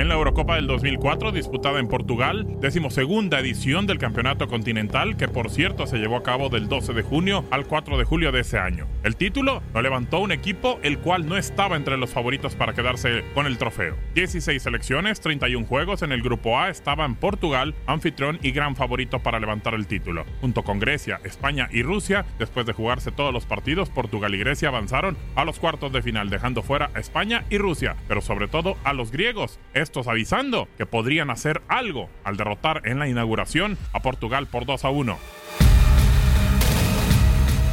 En la Eurocopa del 2004, disputada en Portugal, decimosegunda edición del Campeonato Continental, que por cierto se llevó a cabo del 12 de junio al 4 de julio de ese año. El título lo levantó un equipo el cual no estaba entre los favoritos para quedarse con el trofeo. 16 selecciones, 31 juegos en el grupo A estaban Portugal, anfitrión y gran favorito para levantar el título. Junto con Grecia, España y Rusia, después de jugarse todos los partidos, Portugal y Grecia avanzaron a los cuartos de final, dejando fuera a España y Rusia, pero sobre todo a los griegos estos avisando que podrían hacer algo al derrotar en la inauguración a Portugal por 2 a 1.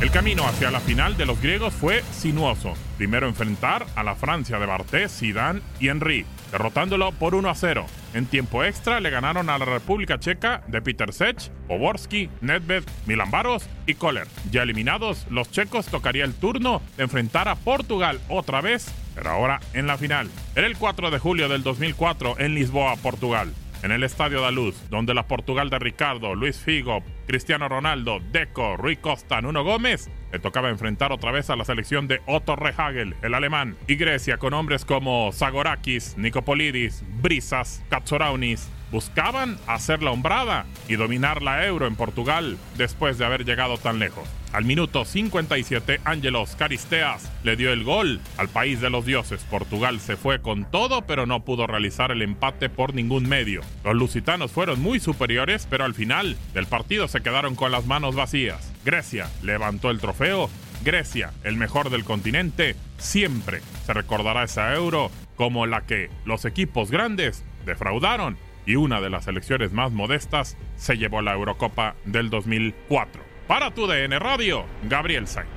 El camino hacia la final de los griegos fue sinuoso. Primero enfrentar a la Francia de Barté, Zidane y Henry, derrotándolo por 1 a 0. En tiempo extra le ganaron a la República Checa de Peter Sech, Poborski, Nedved, Milan Baros y Kohler. Ya eliminados, los checos tocaría el turno de enfrentar a Portugal otra vez, pero ahora en la final. Era el 4 de julio del 2004 en Lisboa, Portugal. En el Estadio da Luz, donde la Portugal de Ricardo, Luis Figo, Cristiano Ronaldo, Deco, Rui Costa, Nuno Gómez, le tocaba enfrentar otra vez a la selección de Otto Rehagel, el alemán, y Grecia con hombres como Zagorakis, Nicopolidis, Brisas, Katsourounis, buscaban hacer la hombrada y dominar la euro en Portugal después de haber llegado tan lejos. Al minuto 57, Ángelos Caristeas le dio el gol al país de los dioses. Portugal se fue con todo, pero no pudo realizar el empate por ningún medio. Los lusitanos fueron muy superiores, pero al final del partido se quedaron con las manos vacías. Grecia levantó el trofeo. Grecia, el mejor del continente, siempre se recordará esa euro como la que los equipos grandes defraudaron y una de las selecciones más modestas se llevó la Eurocopa del 2004. Para tu DN Radio, Gabriel Sainz.